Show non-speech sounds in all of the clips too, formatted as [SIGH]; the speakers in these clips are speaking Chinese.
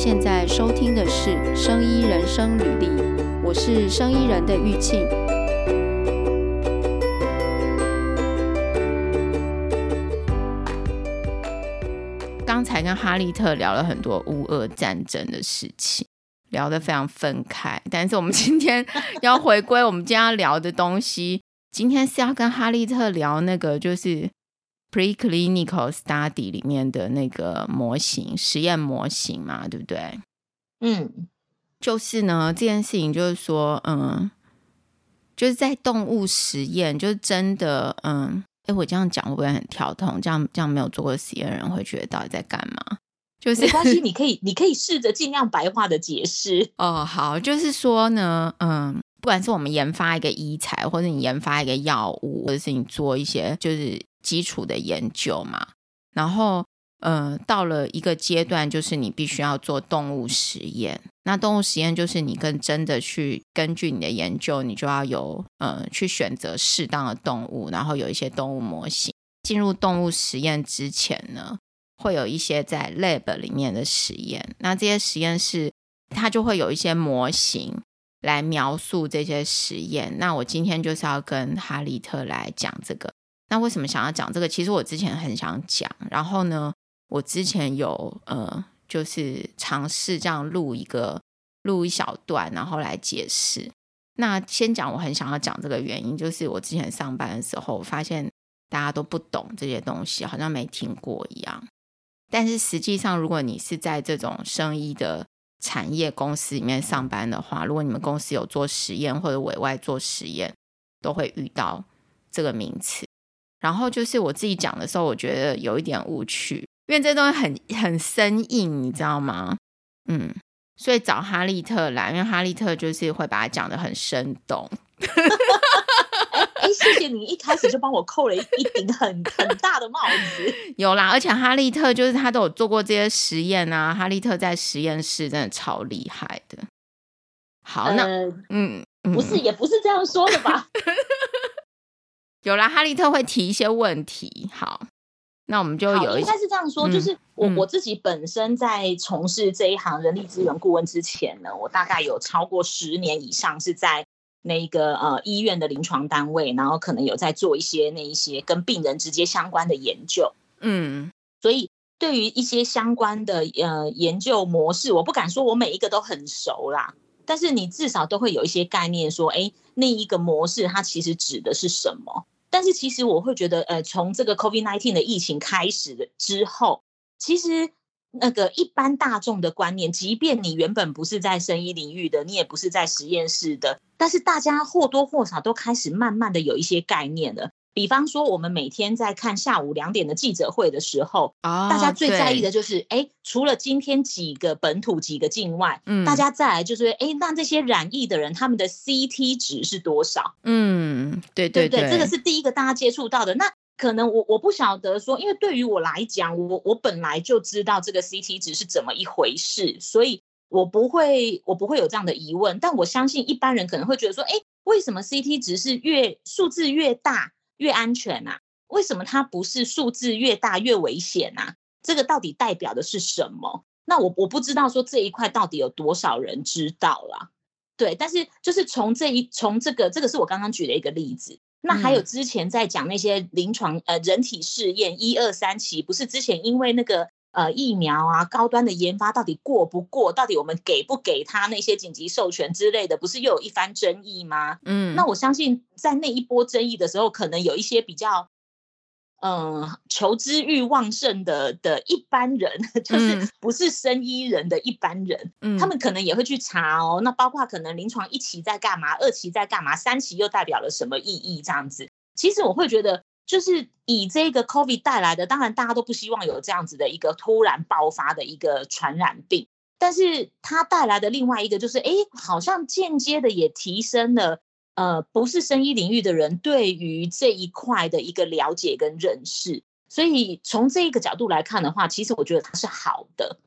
现在收听的是《生医人生履历》，我是生医人的玉庆。刚才跟哈利特聊了很多乌俄战争的事情，聊得非常分开。但是我们今天要回归我们今天要聊的东西，今天是要跟哈利特聊那个就是。Preclinical study 里面的那个模型，实验模型嘛，对不对？嗯，就是呢，这件事情就是说，嗯，就是在动物实验，就是真的，嗯，哎，我这样讲会不会很跳痛？这样这样没有做过实验的人会觉得到底在干嘛？就是没关系，你可以你可以试着尽量白话的解释。[LAUGHS] 哦，好，就是说呢，嗯，不管是我们研发一个医材，或者你研发一个药物，或者是你做一些，就是。基础的研究嘛，然后，呃，到了一个阶段，就是你必须要做动物实验。那动物实验就是你更真的去根据你的研究，你就要有，呃，去选择适当的动物，然后有一些动物模型。进入动物实验之前呢，会有一些在 lab 里面的实验。那这些实验室它就会有一些模型来描述这些实验。那我今天就是要跟哈利特来讲这个。那为什么想要讲这个？其实我之前很想讲，然后呢，我之前有呃，就是尝试这样录一个录一小段，然后来解释。那先讲我很想要讲这个原因，就是我之前上班的时候发现大家都不懂这些东西，好像没听过一样。但是实际上，如果你是在这种生意的产业公司里面上班的话，如果你们公司有做实验或者委外做实验，都会遇到这个名词。然后就是我自己讲的时候，我觉得有一点误区，因为这东西很很生硬，你知道吗？嗯，所以找哈利特来，因为哈利特就是会把它讲的很生动。哎，谢谢你一开始就帮我扣了一一顶很很大的帽子。[LAUGHS] 有啦，而且哈利特就是他都有做过这些实验啊，哈利特在实验室真的超厉害的。好，那、呃、嗯，不是，也不是这样说的吧？[LAUGHS] 有啦，哈利特会提一些问题。好，那我们就有一，应该是这样说，嗯、就是我我自己本身在从事这一行人力资源顾问之前呢，我大概有超过十年以上是在那个呃医院的临床单位，然后可能有在做一些那一些跟病人直接相关的研究。嗯，所以对于一些相关的呃研究模式，我不敢说我每一个都很熟啦，但是你至少都会有一些概念，说哎。那一个模式，它其实指的是什么？但是其实我会觉得，呃，从这个 COVID-19 的疫情开始的之后，其实那个一般大众的观念，即便你原本不是在生意领域的，你也不是在实验室的，但是大家或多或少都开始慢慢的有一些概念了。比方说，我们每天在看下午两点的记者会的时候，啊、大家最在意的就是，哎，除了今天几个本土、几个境外，嗯，大家再来就是，哎，那这些染疫的人，他们的 CT 值是多少？嗯，对对对，对，这个是第一个大家接触到的。那可能我我不晓得说，因为对于我来讲，我我本来就知道这个 CT 值是怎么一回事，所以我不会我不会有这样的疑问。但我相信一般人可能会觉得说，哎，为什么 CT 值是越数字越大？越安全啊？为什么它不是数字越大越危险啊？这个到底代表的是什么？那我我不知道说这一块到底有多少人知道啦。对，但是就是从这一从这个这个是我刚刚举的一个例子。那还有之前在讲那些临床呃人体试验一二三期，不是之前因为那个。呃，疫苗啊，高端的研发到底过不过？到底我们给不给他那些紧急授权之类的，不是又有一番争议吗？嗯，那我相信在那一波争议的时候，可能有一些比较，嗯、呃，求知欲旺盛的的一般人，[LAUGHS] 就是不是生医人的一般人，嗯，他们可能也会去查哦。那包括可能临床一期在干嘛，二期在干嘛，三期又代表了什么意义？这样子，其实我会觉得。就是以这个 COVID 带来的，当然大家都不希望有这样子的一个突然爆发的一个传染病，但是它带来的另外一个就是，哎，好像间接的也提升了，呃，不是生医领域的人对于这一块的一个了解跟认识，所以从这一个角度来看的话，其实我觉得它是好的。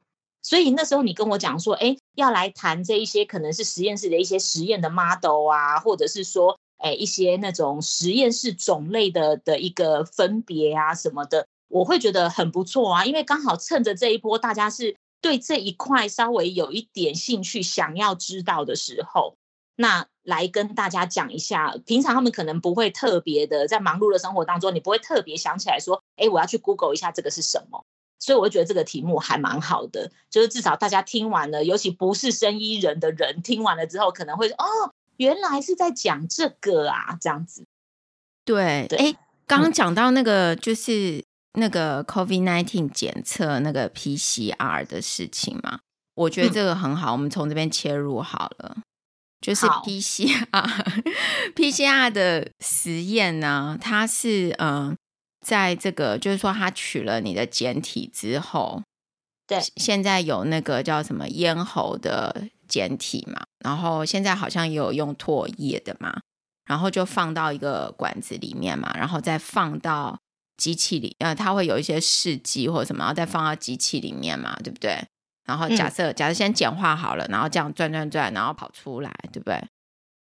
所以那时候你跟我讲说，哎，要来谈这一些可能是实验室的一些实验的 model 啊，或者是说。哎，一些那种实验室种类的的一个分别啊什么的，我会觉得很不错啊，因为刚好趁着这一波大家是对这一块稍微有一点兴趣，想要知道的时候，那来跟大家讲一下。平常他们可能不会特别的，在忙碌的生活当中，你不会特别想起来说，哎，我要去 Google 一下这个是什么。所以我觉得这个题目还蛮好的，就是至少大家听完了，尤其不是生医人的人听完了之后，可能会，哦，原来是在讲这个啊，这样子。对，哎，刚刚讲到那个就是。那个 COVID nineteen 检测那个 PCR 的事情嘛，我觉得这个很好，嗯、我们从这边切入好了。就是 PCR，PCR [LAUGHS] 的实验呢，它是嗯、呃，在这个就是说，它取了你的检体之后，对，现在有那个叫什么咽喉的检体嘛，然后现在好像也有用唾液的嘛，然后就放到一个管子里面嘛，然后再放到。机器里，呃，它会有一些试剂或者什么，然后再放到机器里面嘛，对不对？然后假设、嗯、假设先简化好了，然后这样转转转，然后跑出来，对不对？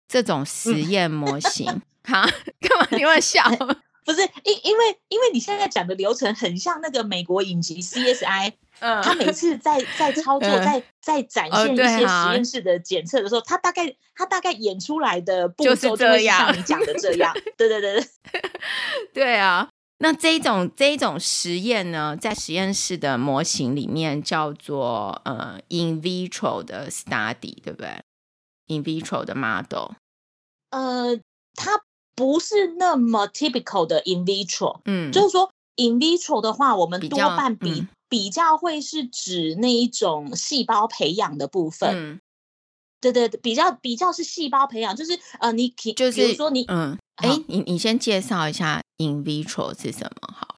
这种实验模型，哈、嗯，[LAUGHS] 干嘛你会笑？[LAUGHS] 不是，因因为因为你现在讲的流程很像那个美国影集 CSI，嗯，他每次在在操作，在在展现一些实验室的检测的时候，他大概他大概演出来的步骤就会像你讲的这。[LAUGHS] 样，对对对对，[LAUGHS] 对啊。那这一种这一种实验呢，在实验室的模型里面叫做呃 in vitro 的 study，对不对？in vitro 的 model，呃，它不是那么 typical 的 in vitro，嗯，就是说 in vitro 的话，我们多半比比较，会是指那一种细胞培养的部分，嗯，对对，比较比较是细胞培养，就是呃，你就是比如说你嗯。哎，你你先介绍一下 in vitro 是什么？好，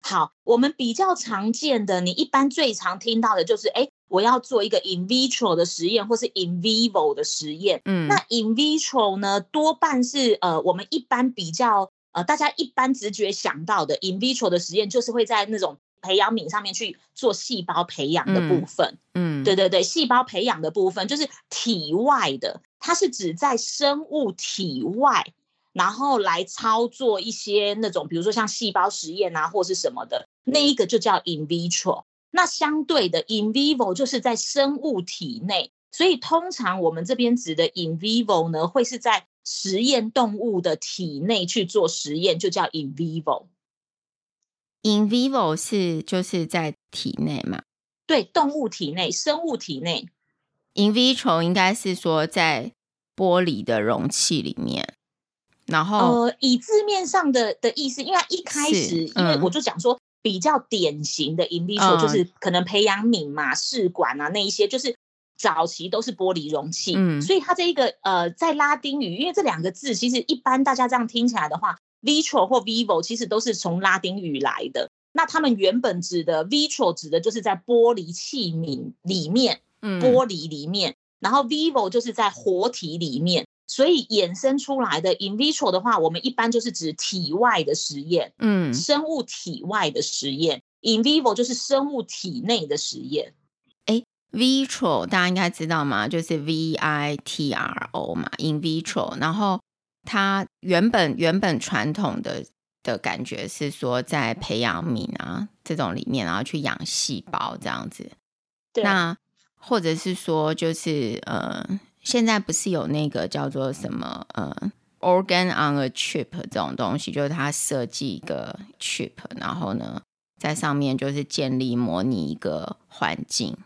好，我们比较常见的，你一般最常听到的就是，哎，我要做一个 in vitro 的实验，或是 in vivo 的实验。嗯，那 in vitro 呢，多半是呃，我们一般比较呃，大家一般直觉想到的 in vitro 的实验，就是会在那种培养皿上面去做细胞培养的部分。嗯，对对对，细胞培养的部分就是体外的，它是指在生物体外。然后来操作一些那种，比如说像细胞实验啊，或是什么的，那一个就叫 in vitro。那相对的 in vivo 就是在生物体内，所以通常我们这边指的 in vivo 呢，会是在实验动物的体内去做实验，就叫 in vivo。In vivo 是就是在体内嘛？对，动物体内，生物体内。in vitro 应该是说在玻璃的容器里面。然后，呃，以字面上的的意思，因为一开始，嗯、因为我就讲说比较典型的 in vitro 就是可能培养皿嘛、试管啊那一些，就是早期都是玻璃容器，嗯，所以它这一个呃，在拉丁语，因为这两个字其实一般大家这样听起来的话，vitro 或 vivo 其实都是从拉丁语来的。那他们原本指的 vitro 指的就是在玻璃器皿里面，嗯，玻璃里面，然后 vivo 就是在活体里面。所以衍生出来的 in vitro 的话，我们一般就是指体外的实验，嗯，生物体外的实验。in vivo 就是生物体内的实验。哎，vitro 大家应该知道吗？就是 v i t r o 嘛，in vitro。然后它原本原本传统的的感觉是说，在培养皿啊这种里面，然后去养细胞这样子。那或者是说，就是呃。现在不是有那个叫做什么呃，organ on a chip 这种东西，就是它设计一个 chip，然后呢，在上面就是建立模拟一个环境。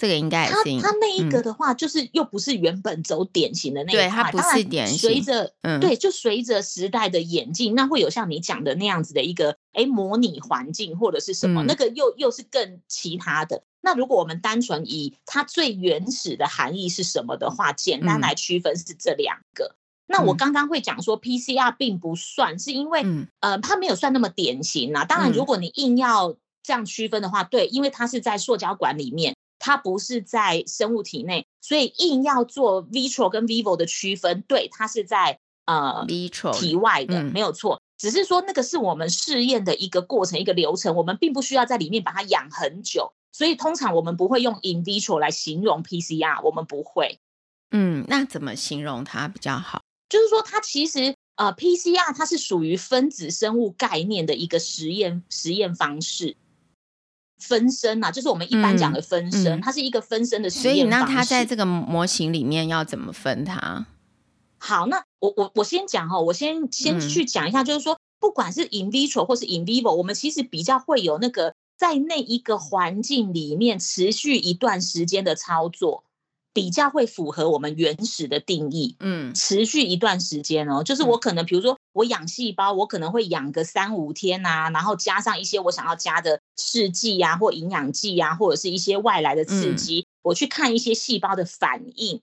这个应该它，它那一个的话，就是又不是原本走典型的那一块，对，它不是典型。随着嗯，对，就随着时代的演进，那会有像你讲的那样子的一个哎模拟环境或者是什么，嗯、那个又又是更其他的。那如果我们单纯以它最原始的含义是什么的话，简单来区分是这两个。嗯、那我刚刚会讲说 PCR 并不算，是因为、嗯、呃它没有算那么典型啊。当然，如果你硬要这样区分的话，对，因为它是在塑胶管里面，它不是在生物体内，所以硬要做 vitro 跟 vivo 的区分，对，它是在呃 vitro 体外的，没有错。只是说那个是我们试验的一个过程，一个流程，我们并不需要在里面把它养很久。所以通常我们不会用 in vitro 来形容 PCR，我们不会。嗯，那怎么形容它比较好？就是说它其实呃 PCR 它是属于分子生物概念的一个实验实验方式。分身啊，就是我们一般讲的分身，嗯、它是一个分身的实验方式。所以那它在这个模型里面要怎么分它？好，那我我我先讲哈，我先先去讲一下，就是说，不管是 in vitro 或是 in vivo，我们其实比较会有那个在那一个环境里面持续一段时间的操作。比较会符合我们原始的定义，嗯，持续一段时间哦，就是我可能比如说我养细胞，我可能会养个三五天啊，然后加上一些我想要加的试剂啊，或营养剂啊，或者是一些外来的刺激，我去看一些细胞的反应，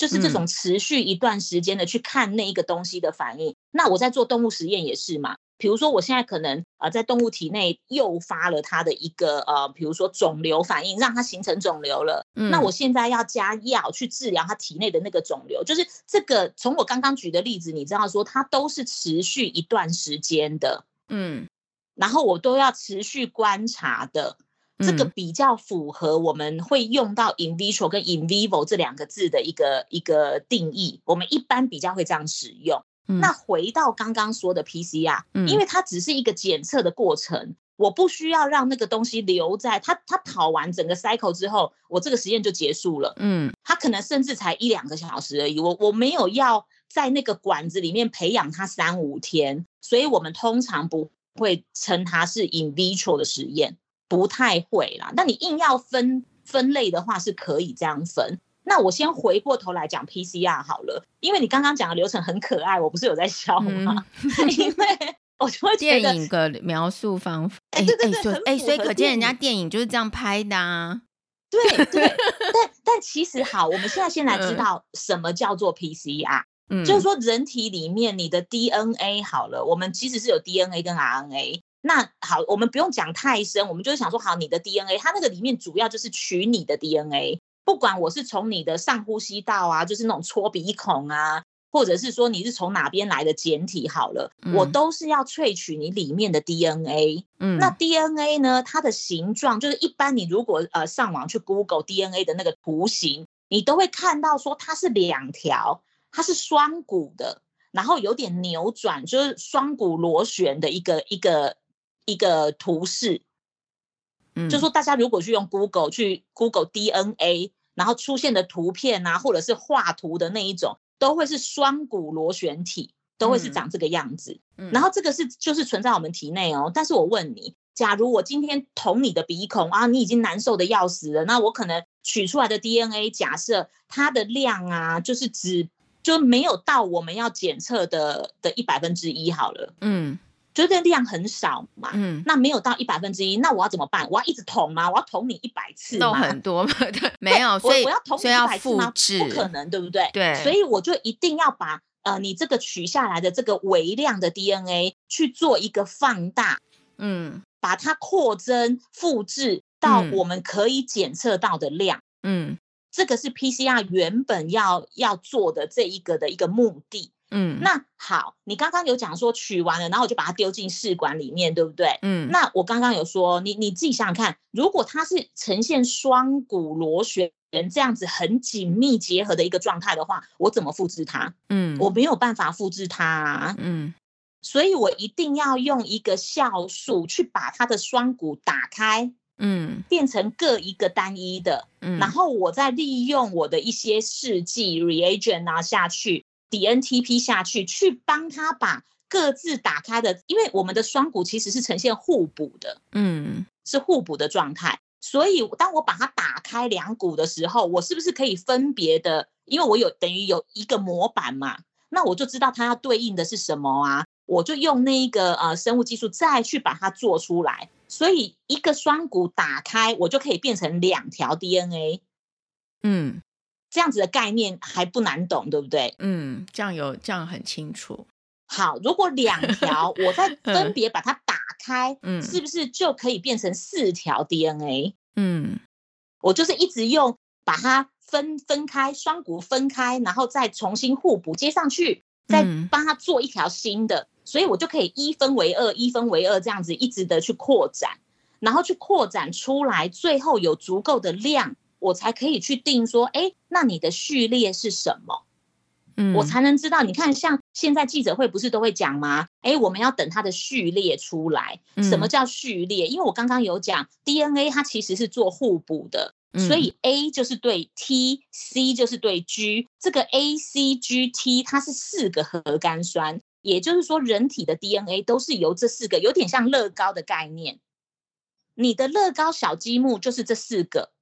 就是这种持续一段时间的去看那一个东西的反应。那我在做动物实验也是嘛。比如说，我现在可能呃在动物体内诱发了它的一个呃，比如说肿瘤反应，让它形成肿瘤了。嗯，那我现在要加药去治疗它体内的那个肿瘤，就是这个从我刚刚举的例子，你知道说它都是持续一段时间的，嗯，然后我都要持续观察的，这个比较符合我们会用到 in vitro 跟 in vivo 这两个字的一个一个定义，我们一般比较会这样使用。那回到刚刚说的 PCR，嗯，因为它只是一个检测的过程，我不需要让那个东西留在它，它跑完整个 cycle 之后，我这个实验就结束了，嗯，它可能甚至才一两个小时而已，我我没有要在那个管子里面培养它三五天，所以我们通常不会称它是 in vitro 的实验，不太会啦。那你硬要分分类的话，是可以这样分。那我先回过头来讲 PCR 好了，因为你刚刚讲的流程很可爱，我不是有在笑吗？嗯、[LAUGHS] 因为我就会电影的描述方法，哎、欸、对对对，哎、欸，所以可见人家电影就是这样拍的啊。对对，[LAUGHS] 但但其实好，我们现在先来知道什么叫做 PCR，嗯，就是说人体里面你的 DNA 好了，我们其实是有 DNA 跟 RNA。那好，我们不用讲太深，我们就是想说，好，你的 DNA，它那个里面主要就是取你的 DNA。不管我是从你的上呼吸道啊，就是那种搓鼻孔啊，或者是说你是从哪边来的简体，好了，嗯、我都是要萃取你里面的 DNA。嗯，那 DNA 呢，它的形状就是一般你如果呃上网去 Google DNA 的那个图形，你都会看到说它是两条，它是双股的，然后有点扭转，就是双股螺旋的一个一个一个图示。嗯，就说大家如果去用 Google 去 Google DNA。然后出现的图片啊，或者是画图的那一种，都会是双股螺旋体，都会是长这个样子。嗯，然后这个是就是存在我们体内哦。但是我问你，假如我今天捅你的鼻孔啊，你已经难受的要死了，那我可能取出来的 DNA，假设它的量啊，就是只就没有到我们要检测的的一百分之一好了。嗯。觉得量很少嘛，嗯，那没有到一百分之一，那我要怎么办？我要一直捅吗？我要捅你一百次吗？很多嘛，[LAUGHS] 对，没有，所以我要捅你一百次吗？不可能，对不对？对，所以我就一定要把呃你这个取下来的这个微量的 DNA 去做一个放大，嗯，把它扩增复制到我们可以检测到的量，嗯，这个是 PCR 原本要要做的这一个的一个目的。嗯，那好，你刚刚有讲说取完了，然后我就把它丢进试管里面，对不对？嗯，那我刚刚有说，你你自己想想看，如果它是呈现双股螺旋这样子很紧密结合的一个状态的话，我怎么复制它？嗯，我没有办法复制它啊。嗯，所以我一定要用一个酵素去把它的双股打开，嗯，变成各一个单一的，嗯，然后我再利用我的一些试剂 reagent 啊下去。dNTP 下去，去帮他把各自打开的，因为我们的双股其实是呈现互补的，嗯，是互补的状态。所以当我把它打开两股的时候，我是不是可以分别的？因为我有等于有一个模板嘛，那我就知道它要对应的是什么啊？我就用那个呃生物技术再去把它做出来。所以一个双股打开，我就可以变成两条 DNA，嗯。这样子的概念还不难懂，对不对？嗯，这样有这样很清楚。好，如果两 [LAUGHS] 条，我再分别把它打开，嗯，是不是就可以变成四条 DNA？嗯，我就是一直用把它分分开，双股分开，然后再重新互补接上去，再帮它做一条新的，嗯，所以我就可以一分为二，一分为二这样子一直的去扩展，然后去扩展出来，最后有足够的量。我才可以去定说，哎，那你的序列是什么？嗯，我才能知道。你看，像现在记者会不是都会讲吗？哎，我们要等它的序列出来。什么叫序列？嗯、因为我刚刚有讲 DNA 它其实是做互补的，嗯、所以 A 就是对 T，C 就是对 G，这个 A、C、G、T 它是四个核苷酸，也就是说人体的 DNA 都是由这四个，有点像乐高的概念。你的乐高小积木就是这四个。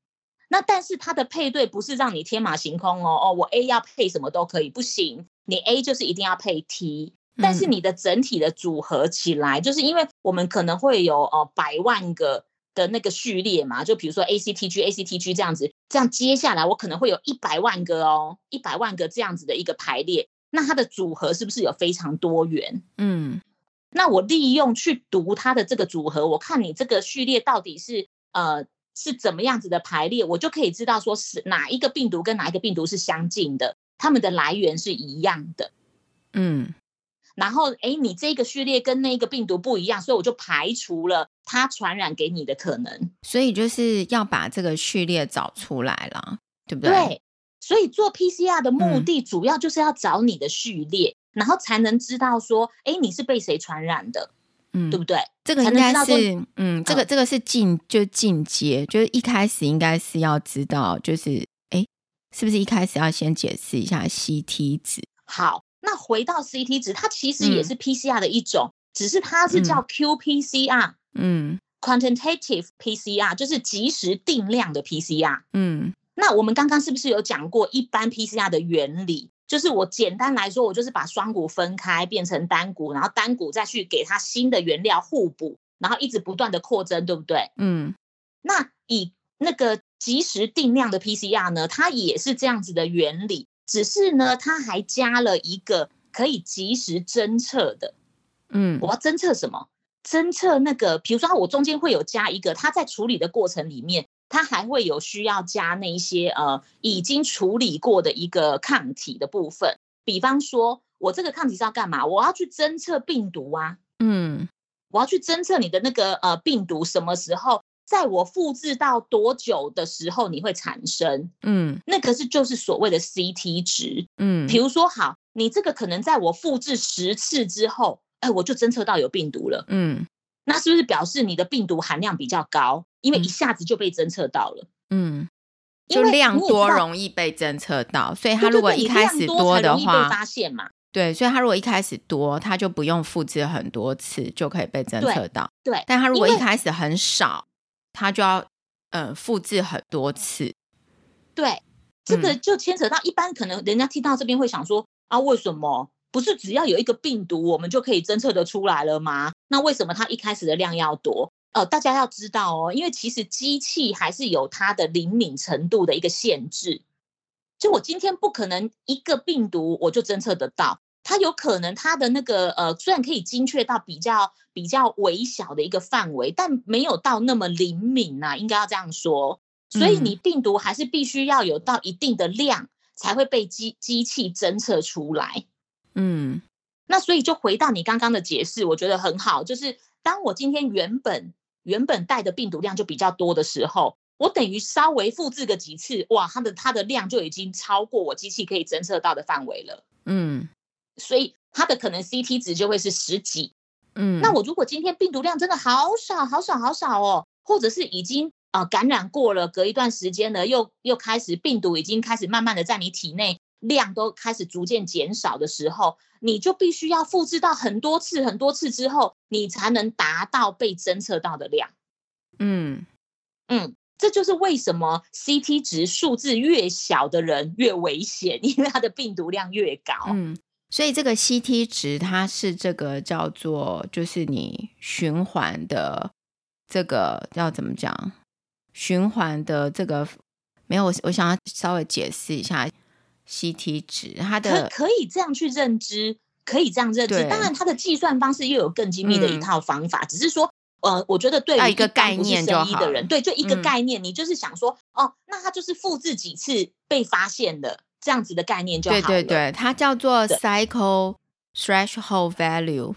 那但是它的配对不是让你天马行空哦哦，我 A 要配什么都可以，不行，你 A 就是一定要配 T，但是你的整体的组合起来，嗯、就是因为我们可能会有哦百万个的那个序列嘛，就比如说 ACTG ACTG 这样子，这样接下来我可能会有一百万个哦，一百万个这样子的一个排列，那它的组合是不是有非常多元？嗯，那我利用去读它的这个组合，我看你这个序列到底是呃。是怎么样子的排列，我就可以知道说是哪一个病毒跟哪一个病毒是相近的，它们的来源是一样的，嗯，然后哎，你这个序列跟那个病毒不一样，所以我就排除了它传染给你的可能。所以就是要把这个序列找出来了，对不对？对，所以做 PCR 的目的主要就是要找你的序列，嗯，然后才能知道说，哎，你是被谁传染的。嗯，对不对？这个应该是，嗯，这个这个是进就进阶，就是一开始应该是要知道，就是哎，是不是一开始要先解释一下 CT 值？好，那回到 CT 值，它其实也是 PCR 的一种，嗯、只是它是叫 qPCR，嗯，quantitative PCR，就是即时定量的 PCR，嗯，那我们刚刚是不是有讲过一般 PCR 的原理？就是我简单来说，我就是把双股分开变成单股，然后单股再去给它新的原料互补，然后一直不断的扩增，对不对？嗯。那以那个即时定量的 PCR 呢，它也是这样子的原理，只是呢，它还加了一个可以即时侦测的。嗯。我要侦测什么？侦测那个，比如说我中间会有加一个，它在处理的过程里面。它还会有需要加那一些呃已经处理过的一个抗体的部分，比方说我这个抗体是要干嘛？我要去侦测病毒啊，嗯，我要去侦测你的那个呃病毒什么时候在我复制到多久的时候你会产生，嗯，那个是就是所谓的 CT 值，嗯，比如说好，你这个可能在我复制十次之后，哎，我就侦测到有病毒了，嗯，那是不是表示你的病毒含量比较高？因为一下子就被侦测到了，嗯，就量多容易被侦测到，所以它如果一开始多的话，发现嘛，对，所以它如果一开始多，它就不用复制很多次就可以被侦测到，对。对，但它如果一开始很少，它就要呃复制很多次，对，这个就牵扯到一般可能人家听到这边会想说啊，为什么不是只要有一个病毒我们就可以侦测得出来了吗？那为什么它一开始的量要多？呃，大家要知道哦，因为其实机器还是有它的灵敏程度的一个限制。就我今天不可能一个病毒我就侦测得到，它有可能它的那个呃，虽然可以精确到比较比较微小的一个范围，但没有到那么灵敏呐、啊，应该要这样说。所以你病毒还是必须要有到一定的量才会被机机器侦测出来。嗯，那所以就回到你刚刚的解释，我觉得很好，就是当我今天原本。原本带的病毒量就比较多的时候，我等于稍微复制个几次，哇，它的它的量就已经超过我机器可以侦测到的范围了。嗯，所以它的可能 CT 值就会是十几。嗯，那我如果今天病毒量真的好少好少好少哦，或者是已经啊、呃、感染过了，隔一段时间了，又又开始病毒已经开始慢慢的在你体内。量都开始逐渐减少的时候，你就必须要复制到很多次、很多次之后，你才能达到被侦测到的量。嗯嗯，这就是为什么 CT 值数字越小的人越危险，[LAUGHS] 因为他的病毒量越高。嗯，所以这个 CT 值它是这个叫做，就是你循环的这个要怎么讲？循环的这个没有，我我想要稍微解释一下。CT 值，它的可可以这样去认知，可以这样认知。当然，它的计算方式又有更精密的一套方法。嗯、只是说，呃，我觉得对于一个概念就好的人，对，就一个概念，嗯、你就是想说，哦，那它就是复制几次被发现的这样子的概念就好了。对对对，它叫做 cycle threshold value，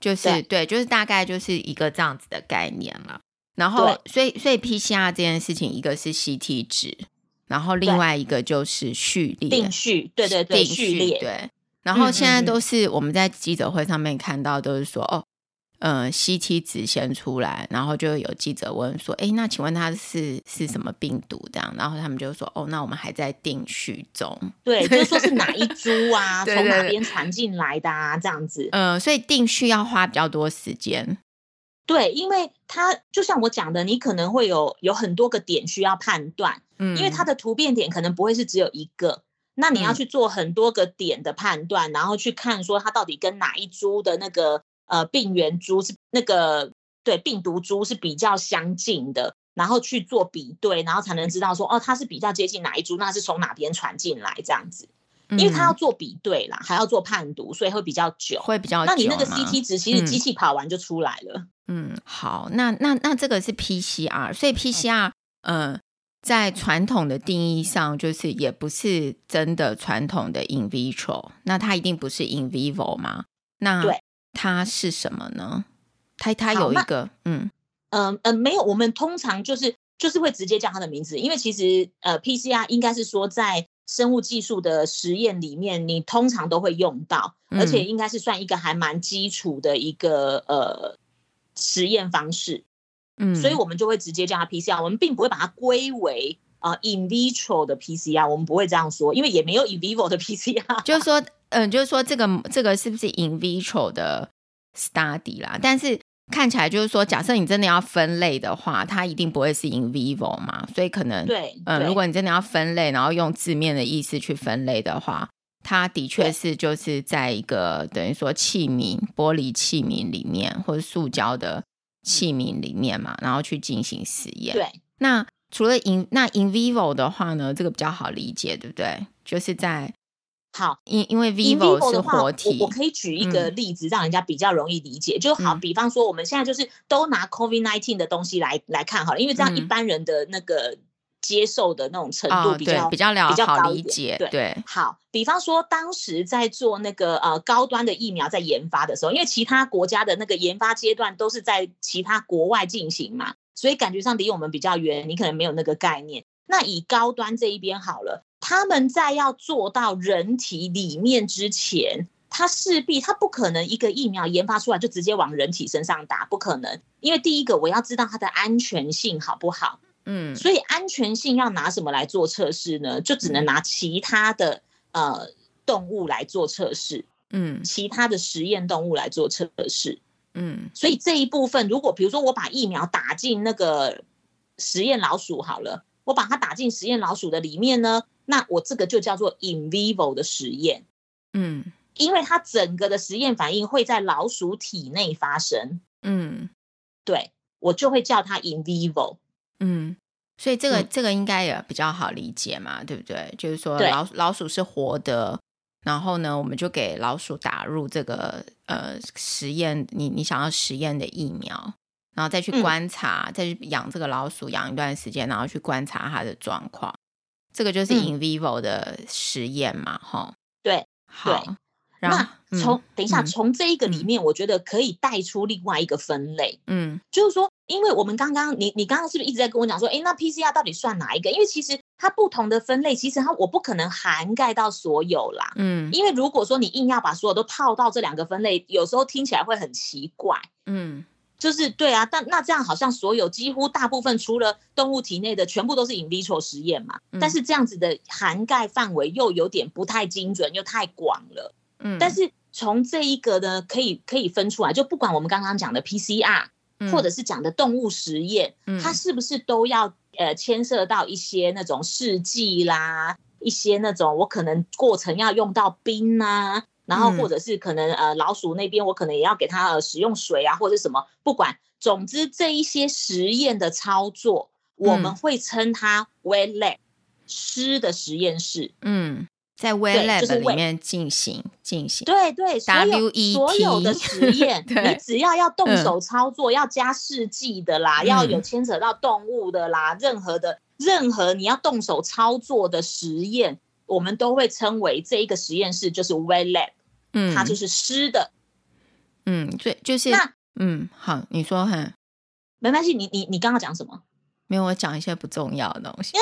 就是对，对，就是大概就是一个这样子的概念了。然后，所以所以 PCR 这件事情，一个是 CT 值。然后另外一个就是序列，定序，对对对，序列，对。然后现在都是我们在记者会上面看到，都是说哦。呃，CT 值先出来，然后就有记者问说：“哎，那请问他是是什么病毒？”这样，然后他们就说：“哦，那我们还在定序中。”对，就是说是哪一 [LAUGHS] 株啊，从哪边传进来的啊，这样子。嗯，所以定序要花比较多时间。对，因为它就像我讲的，你可能会有有很多个点需要判断，嗯，因为它的突变点可能不会是只有一个，那你要去做很多个点的判断，嗯，然后去看说它到底跟哪一株的那个。呃，病原株是那个对病毒株是比较相近的，然后去做比对，然后才能知道说哦，它是比较接近哪一株，那是从哪边传进来这样子，因为它要做比对啦，还要做判读，所以会比较久，会比较久。那你那个 CT 值其实机器跑完就出来了。嗯，嗯，好，那那那这个是 PCR，所以 PCR，嗯、呃，在传统的定义上，就是也不是真的传统的 in vitro，那它一定不是 in vivo 吗？那对。它是什么呢？它它有一个，嗯嗯嗯，没有。我们通常就是就是会直接叫它的名字，因为其实呃，PCR 应该是说在生物技术的实验里面，你通常都会用到，而且应该是算一个还蛮基础的一个呃实验方式。嗯，所以我们就会直接叫它 PCR，我们并不会把它归为啊、呃、in vitro 的 PCR，我们不会这样说，因为也没有 in vivo 的 PCR，就是说。嗯，就是说这个这个是不是 in vitro 的 study 啦？但是看起来就是说，假设你真的要分类的话，它一定不会是 in vivo 嘛。所以可能对，嗯，如果你真的要分类，然后用字面的意思去分类的话，它的确是就是在一个等于说器皿、玻璃器皿里面，或者塑胶的器皿里面嘛，然后去进行实验。对，那除了 in 那 in vivo 的话呢，这个比较好理解，对不对？就是在好，因因为 vivo 是活体，我我可以举一个例子，让人家比较容易理解。嗯、就好，比方说我们现在就是都拿 COVID nineteen 的东西来来看好了，因为这样一般人的那个接受的那种程度比较、哦、比较了比较好理解。对，对好，比方说当时在做那个呃高端的疫苗在研发的时候，因为其他国家的那个研发阶段都是在其他国外进行嘛，所以感觉上离我们比较远，你可能没有那个概念。那以高端这一边好了。他们在要做到人体里面之前，他势必他不可能一个疫苗研发出来就直接往人体身上打，不可能。因为第一个我要知道它的安全性好不好，嗯，所以安全性要拿什么来做测试呢？就只能拿其他的呃动物来做测试，嗯，其他的实验动物来做测试，嗯，所以这一部分如果比如说我把疫苗打进那个实验老鼠好了，我把它打进实验老鼠的里面呢。那我这个就叫做 in vivo 的实验，嗯，因为它整个的实验反应会在老鼠体内发生，嗯，对，我就会叫它 in vivo，嗯，所以这个、嗯、这个应该也比较好理解嘛，对不对？就是说老老鼠是活的，然后呢，我们就给老鼠打入这个呃实验，你你想要实验的疫苗，然后再去观察，嗯、再去养这个老鼠养一段时间，然后去观察它的状况。这个就是 in vivo 的实验嘛，哈、嗯，对，好。对那从、嗯、等一下，从这一个里面，我觉得可以带出另外一个分类，嗯，就是说，因为我们刚刚你你刚刚是不是一直在跟我讲说，哎，那 PCR 到底算哪一个？因为其实它不同的分类，其实它我不可能涵盖到所有啦，嗯，因为如果说你硬要把所有都套到这两个分类，有时候听起来会很奇怪，嗯。就是对啊，但那这样好像所有几乎大部分除了动物体内的全部都是 in vitro 实验嘛，嗯、但是这样子的涵盖范围又有点不太精准，又太广了。嗯，但是从这一个呢，可以可以分出来，就不管我们刚刚讲的 PCR，、嗯、或者是讲的动物实验，嗯、它是不是都要呃牵涉到一些那种试剂啦，一些那种我可能过程要用到冰啊。然后或者是可能呃老鼠那边我可能也要给它呃使用水啊或者什么，不管，总之这一些实验的操作，我们会称它 wet lab 湿的实验室。嗯，在 wet lab 里面进行进行。对对，所有所有的实 [LAUGHS] 验，你只要要动手操作，要加试剂的啦，要有牵扯到动物的啦，任何的任何你要动手操作的实验，我们都会称为这一个实验室就是 wet lab。嗯，它就是湿的，嗯，对，就是那，嗯，好，你说哈，没关系，你你你刚刚讲什么？没有，我讲一些不重要的东西。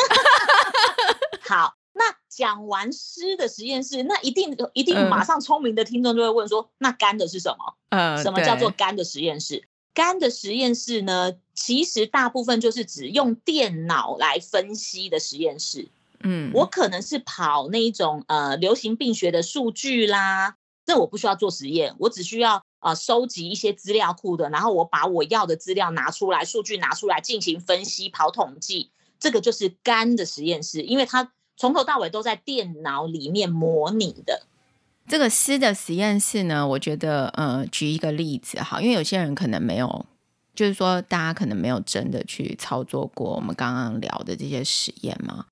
[LAUGHS] 好，那讲完湿的实验室，那一定一定马上聪明的听众就会问说，嗯、那干的是什么？呃，什么叫做干的实验室？干的实验室呢，其实大部分就是指用电脑来分析的实验室。嗯，我可能是跑那一种呃流行病学的数据啦，这我不需要做实验，我只需要呃收集一些资料库的，然后我把我要的资料拿出来，数据拿出来进行分析、跑统计，这个就是干的实验室，因为它从头到尾都在电脑里面模拟的。这个湿的实验室呢，我觉得呃举一个例子哈，因为有些人可能没有，就是说大家可能没有真的去操作过我们刚刚聊的这些实验嘛。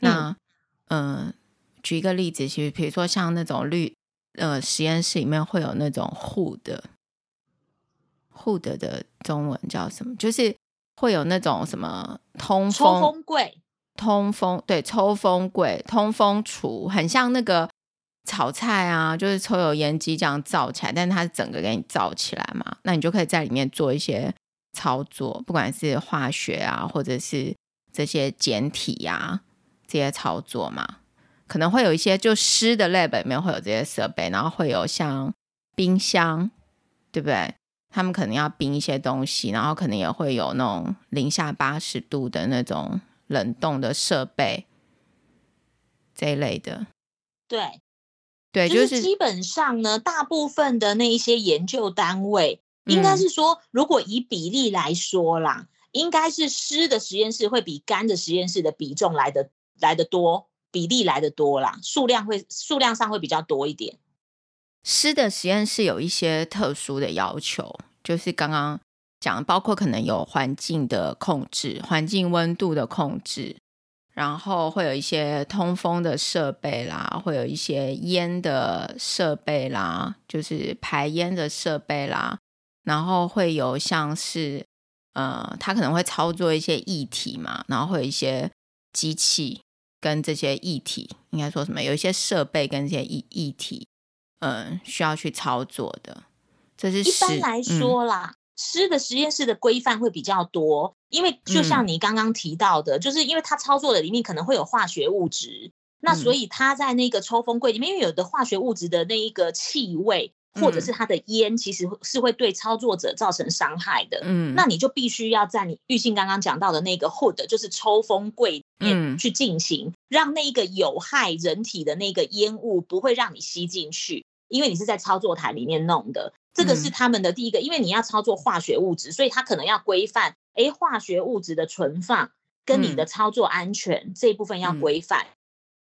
那，嗯、呃，举一个例子，其实比如说像那种绿，呃，实验室里面会有那种 hood，hood 的中文叫什么？就是会有那种什么通风抽风柜、通风对，抽风柜、通风橱，很像那个炒菜啊，就是抽油烟机这样造起来，但是它整个给你造起来嘛，那你就可以在里面做一些操作，不管是化学啊，或者是这些简体呀、啊。这些操作嘛，可能会有一些就湿的 lab 里面会有这些设备，然后会有像冰箱，对不对？他们可能要冰一些东西，然后可能也会有那种零下八十度的那种冷冻的设备这一类的。对，对，就是基本上呢，大部分的那一些研究单位，应该是说，如果以比例来说啦，嗯、应该是湿的实验室会比干的实验室的比重来的。来的多，比例来的多啦，数量会数量上会比较多一点。湿的实验室有一些特殊的要求，就是刚刚讲，包括可能有环境的控制，环境温度的控制，然后会有一些通风的设备啦，会有一些烟的设备啦，就是排烟的设备啦，然后会有像是呃，他可能会操作一些液体嘛，然后会有一些机器。跟这些液体应该说什么？有一些设备跟这些液液体，嗯，需要去操作的。这是一般来说啦，湿、嗯、的实验室的规范会比较多，因为就像你刚刚提到的，嗯、就是因为它操作的里面可能会有化学物质，那所以它在那个抽风柜里面，因为有的化学物质的那一个气味。或者是它的烟，其实是会对操作者造成伤害的。嗯，那你就必须要在你玉信刚刚讲到的那个 hood，就是抽风柜里面去进行，让那个有害人体的那个烟雾不会让你吸进去，因为你是在操作台里面弄的。这个是他们的第一个，因为你要操作化学物质，所以它可能要规范。哎，化学物质的存放跟你的操作安全这一部分要规范。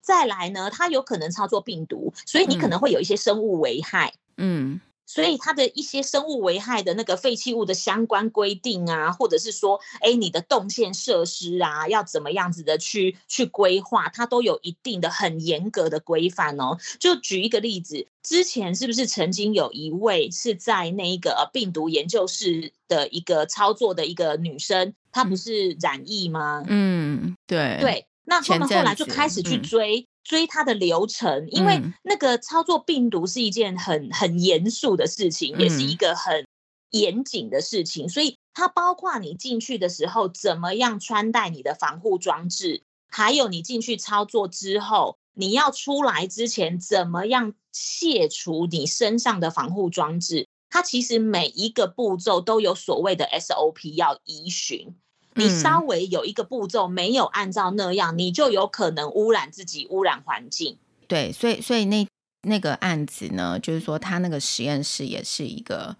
再来呢，它有可能操作病毒，所以你可能会有一些生物危害。嗯，所以它的一些生物危害的那个废弃物的相关规定啊，或者是说，哎，你的动线设施啊，要怎么样子的去去规划，它都有一定的很严格的规范哦。就举一个例子，之前是不是曾经有一位是在那个病毒研究室的一个操作的一个女生，她不是染疫吗？嗯，对对，那他们后来就开始去追。追它的流程，因为那个操作病毒是一件很很严肃的事情，嗯、也是一个很严谨的事情，所以它包括你进去的时候怎么样穿戴你的防护装置，还有你进去操作之后，你要出来之前怎么样卸除你身上的防护装置，它其实每一个步骤都有所谓的 SOP 要依循。你稍微有一个步骤没有按照那样，嗯、你就有可能污染自己，污染环境。对，所以所以那那个案子呢，就是说他那个实验室也是一个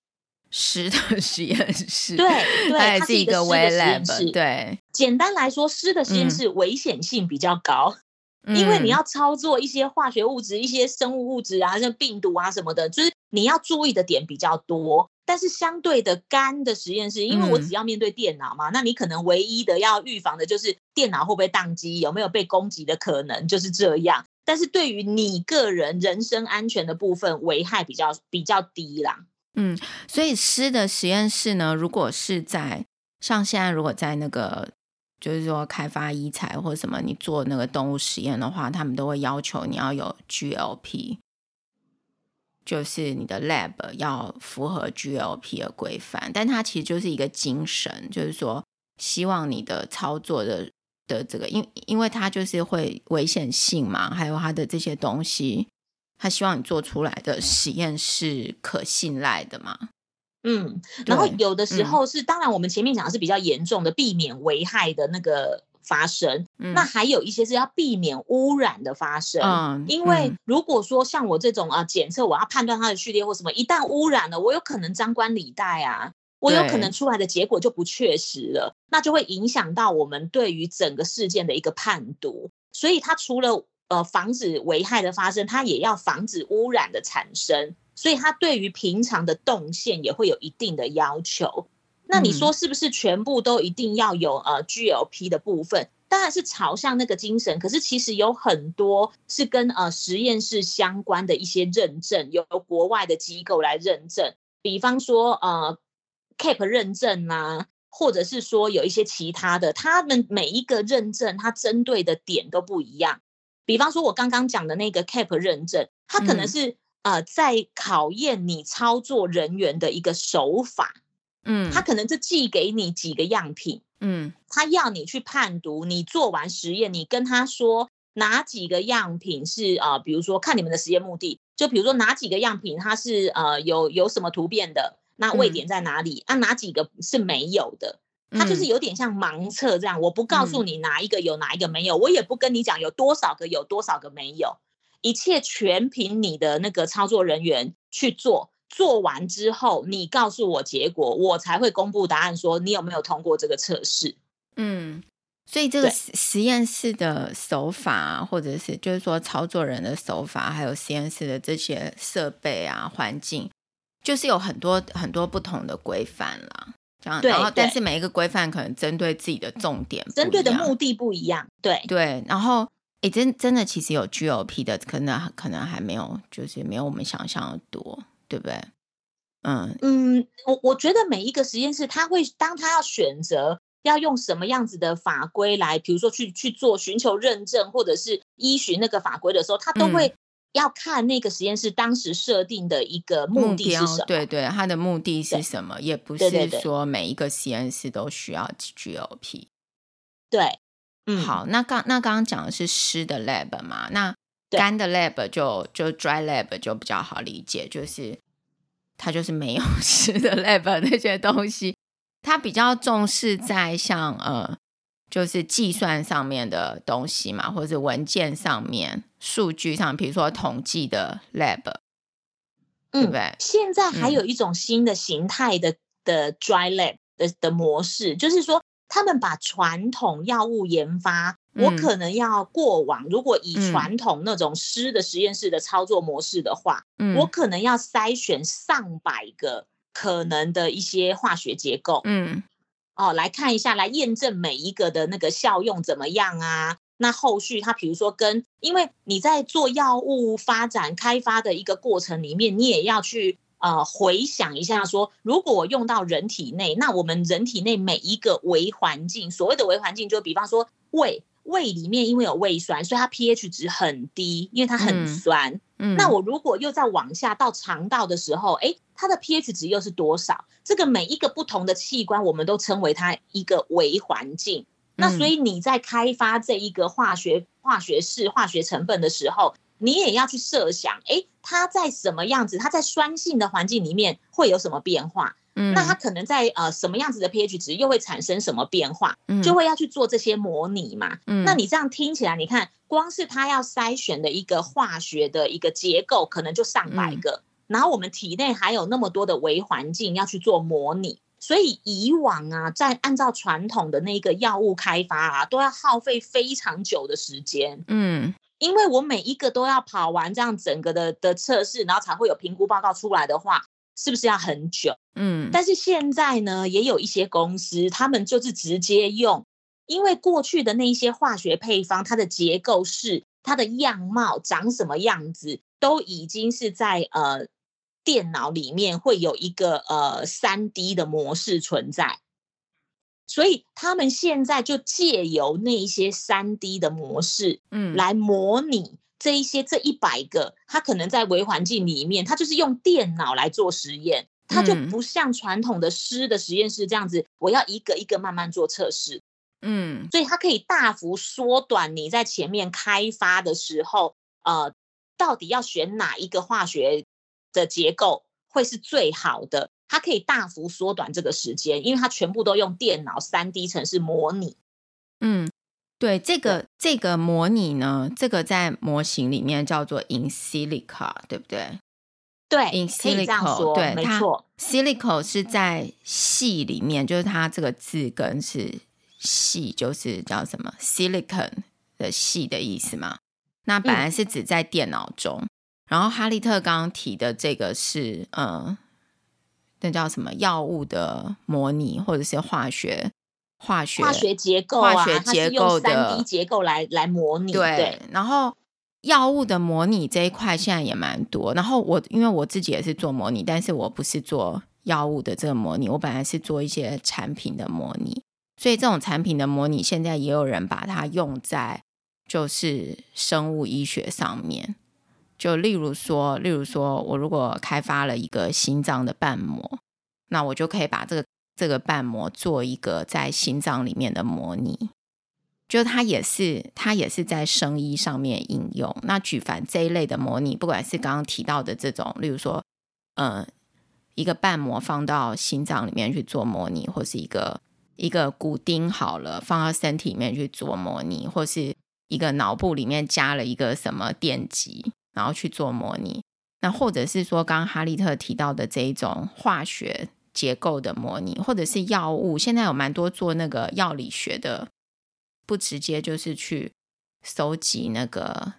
湿的实验室，对，对，它也是一个湿的实验室。对，简单来说，湿的实验室危险性比较高，嗯、因为你要操作一些化学物质、一些生物物质啊，像病毒啊什么的，就是你要注意的点比较多。但是相对的干的实验室，因为我只要面对电脑嘛，嗯、那你可能唯一的要预防的就是电脑会不会宕机，有没有被攻击的可能，就是这样。但是对于你个人人身安全的部分，危害比较比较低啦。嗯，所以湿的实验室呢，如果是在像现在，如果在那个就是说开发医材或者什么，你做那个动物实验的话，他们都会要求你要有 GLP。就是你的 lab 要符合 GLP 的规范，但它其实就是一个精神，就是说希望你的操作的的这个，因因为它就是会危险性嘛，还有它的这些东西，他希望你做出来的实验是可信赖的嘛。嗯，然后有的时候是，嗯、当然我们前面讲的是比较严重的，避免危害的那个发生。嗯、那还有一些是要避免污染的发生。嗯，因为如果说像我这种啊，检测我要判断它的序列或什么，一旦污染了，我有可能张冠李戴啊，我有可能出来的结果就不确实了，那就会影响到我们对于整个事件的一个判读。所以它除了呃防止危害的发生，它也要防止污染的产生。所以它对于平常的动线也会有一定的要求。那你说是不是全部都一定要有呃 GLP 的部分？当然是朝向那个精神。可是其实有很多是跟呃实验室相关的一些认证，由国外的机构来认证。比方说呃 CAP 认证啊，或者是说有一些其他的，他们每一个认证它针对的点都不一样。比方说我刚刚讲的那个 CAP 认证，它可能是、嗯。呃，在考验你操作人员的一个手法，嗯，他可能就寄给你几个样品，嗯，他要你去判读，你做完实验，你跟他说哪几个样品是呃，比如说看你们的实验目的，就比如说哪几个样品它是呃有有什么突变的，那位点在哪里？嗯、啊，哪几个是没有的？它就是有点像盲测这样，我不告诉你哪一个有，哪一个没有，我也不跟你讲有多少个有多少个没有。一切全凭你的那个操作人员去做，做完之后你告诉我结果，我才会公布答案，说你有没有通过这个测试。嗯，所以这个实实验室的手法，或者是就是说操作人的手法，还有实验室的这些设备啊、环境，就是有很多很多不同的规范啦。这样，然后但是每一个规范可能针对自己的重点，针对的目的不一样。对对，然后。诶，真真的，其实有 GOP 的，可能可能还没有，就是没有我们想象的多，对不对？嗯嗯，我我觉得每一个实验室，他会当他要选择要用什么样子的法规来，比如说去去做寻求认证，或者是依循那个法规的时候，他都会要看那个实验室当时设定的一个目的是什么。对对，他的目的是什么？也不是说每一个实验室都需要 GLP。对。嗯，好，那刚那刚刚讲的是湿的 lab 嘛，那干的 lab 就就 dry lab 就比较好理解，就是它就是没有 [LAUGHS] 吃的 lab 那些东西，它比较重视在像呃，就是计算上面的东西嘛，或者是文件上面、数据上，比如说统计的 lab，嗯，对不对？现在还有一种新的形态的、嗯、的 dry lab 的的模式，就是说。他们把传统药物研发，嗯、我可能要过往，如果以传统那种湿的实验室的操作模式的话，嗯、我可能要筛选上百个可能的一些化学结构，嗯，哦，来看一下，来验证每一个的那个效用怎么样啊？那后续它比如说跟，因为你在做药物发展开发的一个过程里面，你也要去。呃，回想一下说，说如果我用到人体内，那我们人体内每一个微环境，所谓的微环境，就比方说胃，胃里面因为有胃酸，所以它 pH 值很低，因为它很酸。嗯，嗯，那我如果又再往下到肠道的时候，哎，它的 pH 值又是多少？这个每一个不同的器官，我们都称为它一个微环境。那所以你在开发这一个化学化学式化学成分的时候，你也要去设想，哎，它在什么样子？它在酸性的环境里面会有什么变化？嗯，那它可能在呃什么样子的 pH 值又会产生什么变化？嗯，就会要去做这些模拟嘛。嗯，那你这样听起来，你看，光是它要筛选的一个化学的一个结构，可能就上百个。嗯，然后我们体内还有那么多的微环境要去做模拟，所以以往啊，在按照传统的那个药物开发啊，都要耗费非常久的时间。嗯。因为我每一个都要跑完这样整个的的测试，然后才会有评估报告出来的话，是不是要很久？嗯，但是现在呢，也有一些公司，他们就是直接用，因为过去的那一些化学配方，它的结构式、它的样貌长什么样子，都已经是在呃电脑里面会有一个呃三 D 的模式存在。所以他们现在就借由那一些三 D 的模式，嗯，来模拟这一些这一百个，它可能在微环境里面，它就是用电脑来做实验，它就不像传统的湿的实验室这样子，我要一个一个慢慢做测试。嗯，所以它可以大幅缩短你在前面开发的时候，呃，到底要选哪一个化学的结构会是最好的？它可以大幅缩短这个时间，因为它全部都用电脑三 D 程式模拟。嗯。对这个这个模拟呢，这个在模型里面叫做 in silico，对不对？对，in silico，对，没错，silico 是在系里面，就是它这个字根是系，就是叫什么 silicon 的系的意思嘛。那本来是指在电脑中，嗯、然后哈利特刚刚提的这个是，嗯，那叫什么药物的模拟，或者是化学。化学化学结构啊，化学结构的三 D 结构来来模拟。对，对，然后药物的模拟这一块现在也蛮多。然后我因为我自己也是做模拟，但是我不是做药物的这个模拟，我本来是做一些产品的模拟。所以这种产品的模拟，现在也有人把它用在就是生物医学上面。就例如说，例如说我如果开发了一个心脏的瓣膜，那我就可以把这个。这个瓣膜做一个在心脏里面的模拟，就它也是它也是在生医上面应用。那举凡这一类的模拟，不管是刚刚提到的这种，例如说，呃，一个瓣膜放到心脏里面去做模拟，或是一个一个骨钉好了放到身体里面去做模拟，或是一个脑部里面加了一个什么电极，然后去做模拟。那或者是说，刚刚哈利特提到的这一种化学。结构的模拟，或者是药物，现在有蛮多做那个药理学的，不直接就是去搜集那个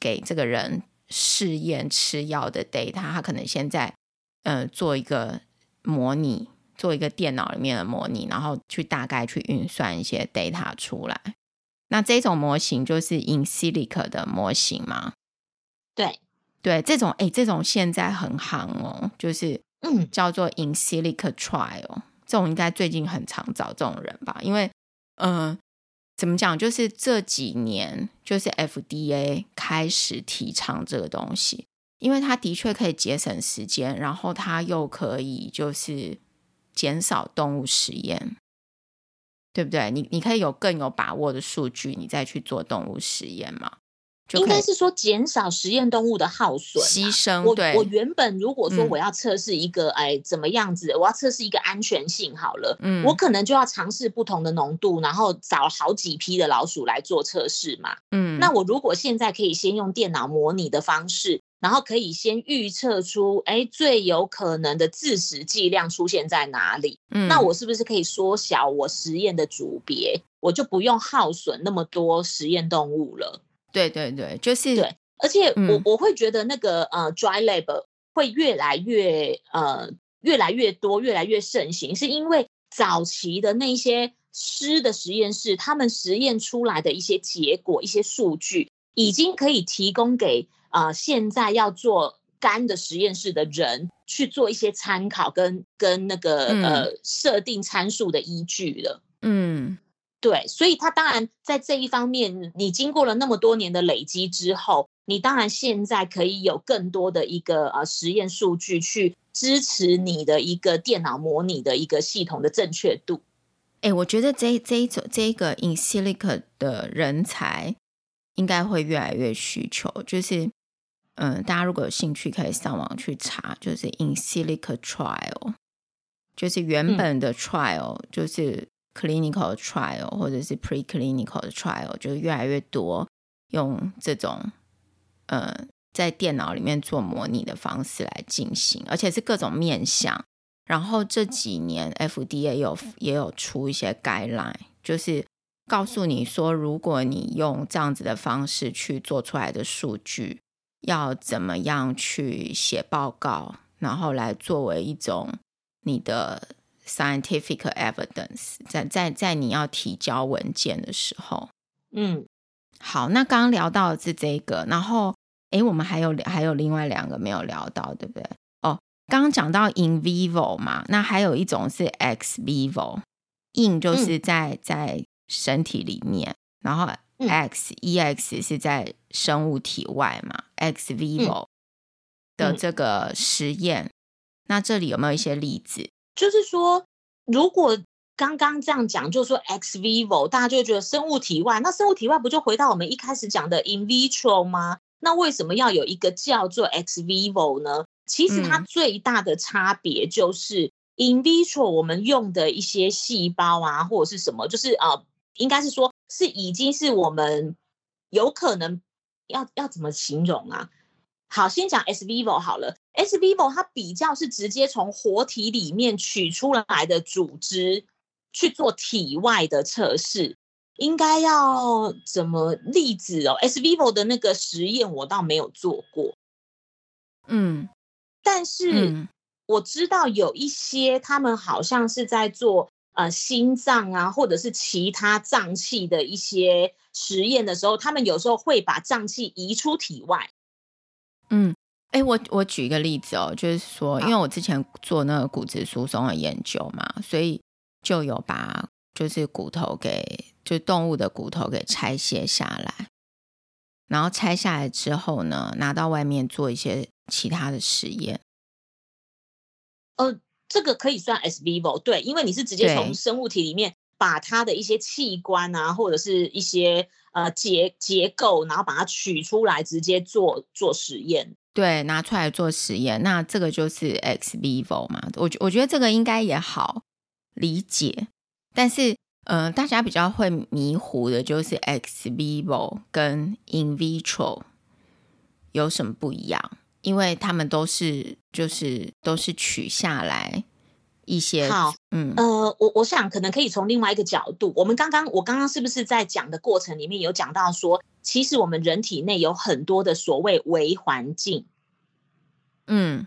给这个人试验吃药的 data，他可能现在呃做一个模拟，做一个电脑里面的模拟，然后去大概去运算一些 data 出来。那这种模型就是 in silico 的模型吗？对对，这种哎，这种现在很行哦，就是。嗯，叫做 in silico trial，这种应该最近很常找这种人吧？因为，嗯、呃，怎么讲？就是这几年，就是 FDA 开始提倡这个东西，因为它的确可以节省时间，然后它又可以就是减少动物实验，对不对？你你可以有更有把握的数据，你再去做动物实验嘛。应该是说减少实验动物的耗损、啊、牺牲。我我原本如果说我要测试一个、嗯、哎怎么样子，我要测试一个安全性好了，嗯，我可能就要尝试不同的浓度，然后找好几批的老鼠来做测试嘛，嗯，那我如果现在可以先用电脑模拟的方式，然后可以先预测出哎最有可能的致死剂量出现在哪里，嗯，那我是不是可以缩小我实验的组别，我就不用耗损那么多实验动物了。对对对，就是对，而且我、嗯、我会觉得那个呃，dry lab 会越来越呃越来越多，越来越盛行，是因为早期的那些湿的实验室，他们实验出来的一些结果、一些数据，已经可以提供给呃现在要做干的实验室的人去做一些参考跟跟那个、嗯、呃设定参数的依据了。嗯。对，所以他当然在这一方面，你经过了那么多年的累积之后，你当然现在可以有更多的一个呃实验数据去支持你的一个电脑模拟的一个系统的正确度。哎，我觉得这这一种这一个 in silico 的人才应该会越来越需求。就是嗯，大家如果有兴趣，可以上网去查，就是 in silico trial，就是原本的 trial，嗯，就是 clinical trial 或者是 preclinical trial 就越来越多用这种呃在电脑里面做模拟的方式来进行，而且是各种面向。然后这几年 FDA 有也有出一些 guideline，就是告诉你说，如果你用这样子的方式去做出来的数据，要怎么样去写报告，然后来作为一种你的。Scientific evidence，在在在你要提交文件的时候，嗯，好，那刚刚聊到的是这个，然后，诶，我们还有还有另外两个没有聊到，对不对？哦，刚刚讲到 in vivo 嘛，那还有一种是 ex vivo，in 就是在在身体里面，然后 ex ex 是在生物体外嘛，ex vivo 的这个实验，那这里有没有一些例子？就是说，如果刚刚这样讲，就是说 ex vivo，大家就觉得生物体外，那生物体外不就回到我们一开始讲的 in vitro 吗？那为什么要有一个叫做 ex vivo 呢？其实它最大的差别就是、嗯、in vitro 我们用的一些细胞啊，或者是什么，就是呃，应该是说是已经是我们有可能要要怎么形容啊？好，先讲 ex vivo 好了，ex vivo 它比较是直接从活体里面取出来的组织去做体外的测试。应该要怎么例子哦？ex vivo 的那个实验我倒没有做过，嗯，但是我知道有一些他们好像是在做呃心脏啊，或者是其他脏器的一些实验的时候，他们有时候会把脏器移出体外。嗯，哎，我我举一个例子哦，就是说，因为我之前做那个骨质疏松的研究嘛，所以就有把就是骨头给。就动物的骨头给拆卸下来，然后拆下来之后呢，拿到外面做一些其他的实验。呃，这个可以算 ex vivo，对，因为你是直接从生物体里面把它的一些器官啊，或者是一些呃结结构，然后把它取出来，直接做做实验。对，拿出来做实验，那这个就是 X vivo 嘛。我我觉得这个应该也好理解，但是。呃，大家比较会迷糊的就是 X vivo 跟 in vitro 有什么不一样？因为他们都是就是都是取下来一些。好，嗯，呃，我我想可能可以从另外一个角度，我们刚刚我刚刚是不是在讲的过程里面有讲到说，其实我们人体内有很多的所谓微环境。嗯，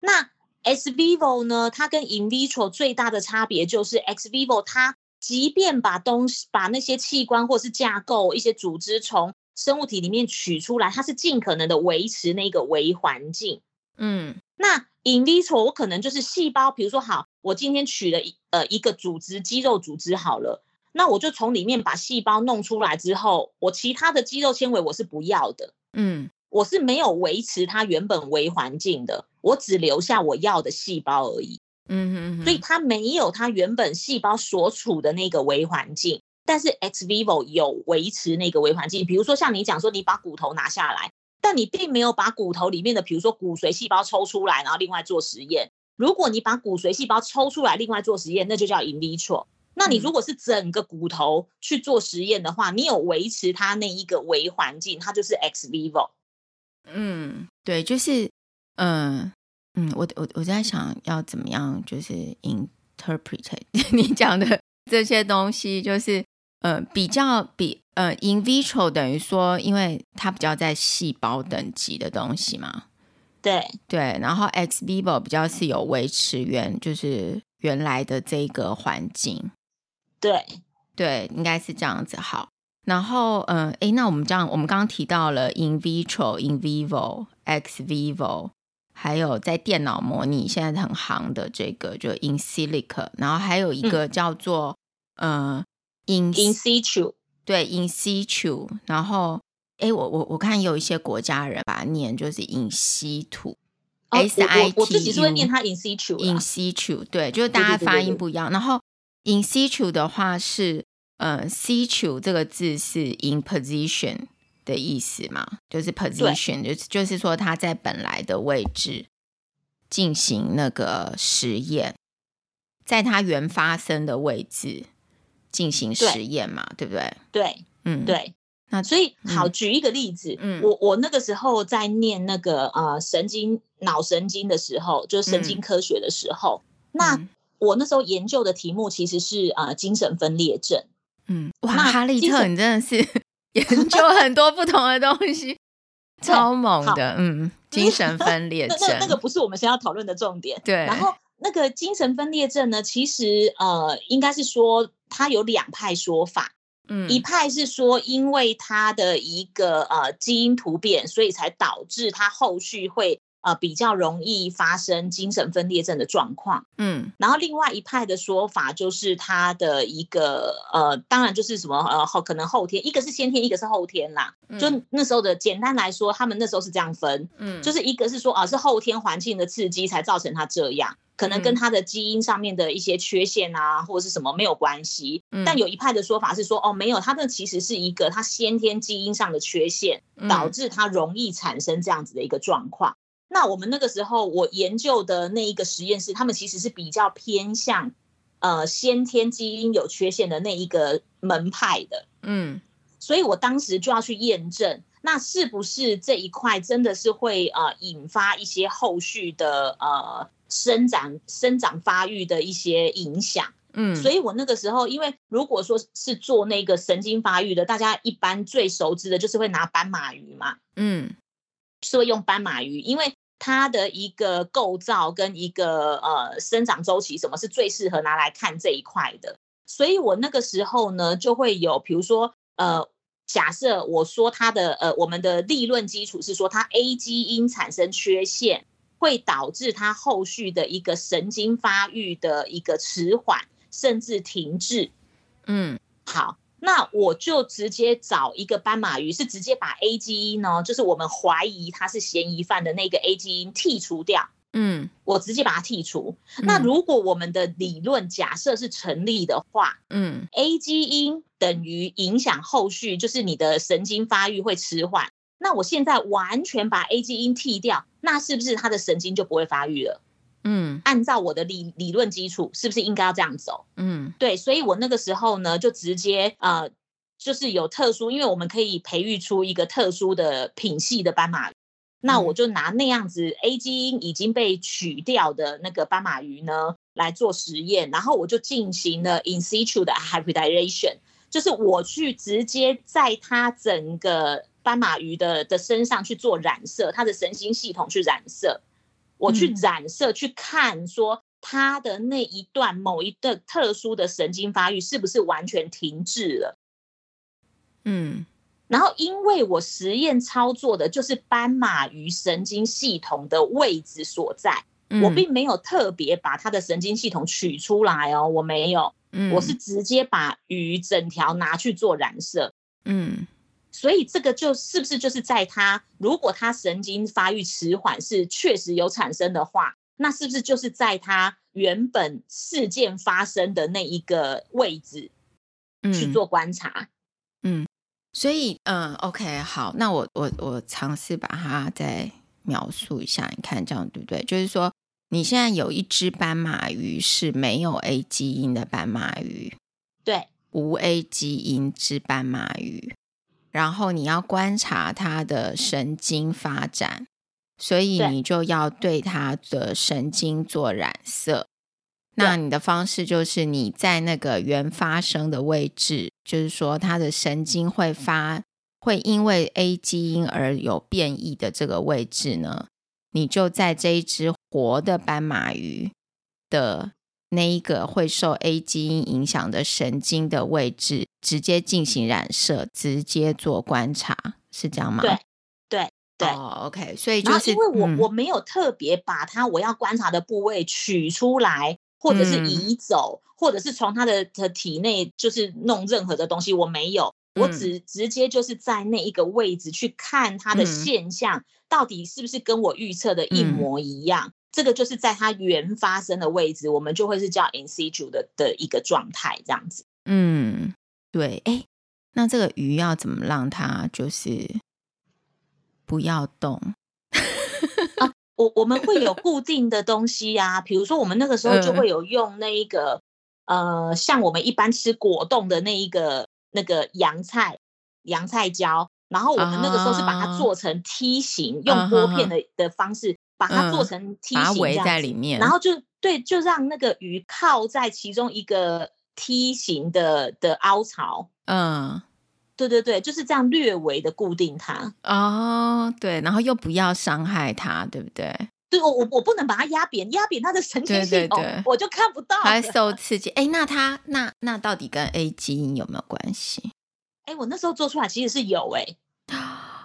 那 ex vivo 呢？它跟 in vitro 最大的差别就是 ex vivo 它。即便把东西、把那些器官或是架构、一些组织从生物体里面取出来，它是尽可能的维持那个微环境。嗯，那 in vitro 我可能就是细胞，比如说好，我今天取了一呃一个组织，肌肉组织好了，那我就从里面把细胞弄出来之后，我其他的肌肉纤维我是不要的。嗯，我是没有维持它原本微环境的，我只留下我要的细胞而已。嗯哼，所以它没有它原本细胞所处的那个微环境，但是 ex vivo 有维持那个微环境。比如说像你讲说，你把骨头拿下来，但你并没有把骨头里面的，比如说骨髓细胞抽出来，然后另外做实验。如果你把骨髓细胞抽出来，另外做实验，那就叫 in vitro。那你如果是整个骨头去做实验的话，你有维持它那一个微环境，它就是 ex vivo。嗯，对，就是嗯。嗯，我我我在想要怎么样，就是 interpret [LAUGHS] 你讲的这些东西，就是呃比较比呃 in vitro 等于说，因为它比较在细胞等级的东西嘛，对对，然后 ex vivo 比较是有维持原就是原来的这个环境，对对，应该是这样子好。然后嗯，诶，那我们这样，我们刚刚提到了 in vitro、in vivo、ex vivo。还有在电脑模拟现在很行的这个就 in silico，然后还有一个叫做、嗯、呃 in in situ，对 in situ，然后哎我我我看有一些国家人把它念就是 in situ，哦、S I T，我自己是会念它 in situ，in situ，对，就是大家发音不一样。然后 in situ 的话是呃 situ 这个字是 in position。的意思嘛，就是 position，就是就是说他在本来的位置进行那个实验，在它原发生的位置进行实验嘛，对，对不对？对，嗯，对。那所以好，举一个例子，嗯，我我那个时候在念那个呃神经脑神经的时候，就是神经科学的时候，嗯、那我那时候研究的题目其实是呃精神分裂症。嗯，哇，哈利特，你真的是。[LAUGHS] 研 [LAUGHS] 究很多不同的东西，超猛的，嗯，精神分裂症，那那个不是我们先要讨论的重点。对，然后那个精神分裂症呢，其实呃，应该是说它有两派说法，嗯，一派是说因为它的一个呃基因突变，所以才导致它后续会呃比较容易发生精神分裂症的状况。嗯，然后另外一派的说法就是他的一个呃，当然就是什么呃后可能后天，一个是先天，一个是后天啦。嗯、就那时候的简单来说，他们那时候是这样分，嗯，就是一个是说啊是后天环境的刺激才造成他这样。可能跟他的基因上面的一些缺陷啊，嗯、或者是什么没有关系。嗯、但有一派的说法是说，哦，没有，他这其实是一个他先天基因上的缺陷，导致他容易产生这样子的一个状况。嗯、那我们那个时候我研究的那一个实验室，他们其实是比较偏向呃先天基因有缺陷的那一个门派的。嗯，所以我当时就要去验证，那是不是这一块真的是会呃引发一些后续的呃。生长、生长发育的一些影响，嗯，所以我那个时候，因为如果说是做那个神经发育的，大家一般最熟知的就是会拿斑马鱼嘛，嗯，是会用斑马鱼，因为它的一个构造跟一个呃生长周期什么是最适合拿来看这一块的，所以我那个时候呢就会有，比如说呃，假设我说它的呃，我们的立论基础是说它 A 基因产生缺陷。会导致它后续的一个神经发育的一个迟缓，甚至停滞。嗯，好，那我就直接找一个斑马鱼，是直接把 A 基因呢，就是我们怀疑他是嫌疑犯的那个 A 基因剔除掉。嗯，我直接把它剔除。嗯，那如果我们的理论假设是成立的话，嗯，A 基因等于影响后续，就是你的神经发育会迟缓。那我现在完全把 A 基因剔掉，那是不是他的神经就不会发育了？嗯，按照我的理理论基础，是不是应该要这样走？嗯，对，所以我那个时候呢，就直接呃，就是有特殊，因为我们可以培育出一个特殊的品系的斑马鱼，那我就拿那样子 A 基因已经被取掉的那个斑马鱼呢来做实验，然后我就进行了 in situ 的 hybridization，就是我去直接在它整个。斑马鱼的的身上去做染色，它的神经系统去染色，我去染色去看，说他的那一段某一个特殊的神经发育是不是完全停滞了？嗯，然后因为我实验操作的就是斑马鱼神经系统的位置所在，我并没有特别把它的神经系统取出来哦，我没有，我是直接把鱼整条拿去做染色，嗯。所以这个就是不是就是在他如果他神经发育迟缓是确实有产生的话，那是不是就是在他原本事件发生的那一个位置去做观察？嗯，嗯，所以嗯，OK，好，那我我我尝试把它再描述一下，你看这样对不对？就是说你现在有一只斑马鱼是没有 A 基因的斑马鱼，对，无 A 基因之斑马鱼。然后你要观察它的神经发展，所以你就要对它的神经做染色。那你的方式就是你在那个原发生的位置，就是说它的神经会发，会因为 A 基因而有变异的这个位置呢，你就在这一只活的斑马鱼的。那一个会受 A 基因影响的神经的位置，直接进行染色，直接做观察，是这样吗？对，对，对。哦，OK，所以就是因为我、嗯、我没有特别把它我要观察的部位取出来，或者是移走，嗯、或者是从它的的体内就是弄任何的东西，我没有，我只直接就是在那一个位置去看它的现象，嗯、到底是不是跟我预测的一模一样。嗯这个就是在它原发生的位置，我们就会是叫 in situ 的的一个状态，这样子。嗯，对。哎，那这个鱼要怎么让它就是不要动？啊，我我们会有固定的东西呀、啊，比如说我们那个时候就会有用那一个、嗯、呃，像我们一般吃果冻的那一个那个洋菜洋菜胶，然后我们那个时候是把它做成梯形，啊、用拨片的的方式。把它做成梯形，在里面，然后就对，就让那个鱼靠在其中一个梯形的的凹槽。嗯，对对对，就是这样略微的固定它。哦，对，然后又不要伤害它，对不对？对，我我我不能把它压扁，压扁它的神经系统，对对对，我就看不到。它受刺激，哎，那它那那到底跟 A 基因有没有关系？哎，我那时候做出来其实是有哎、欸。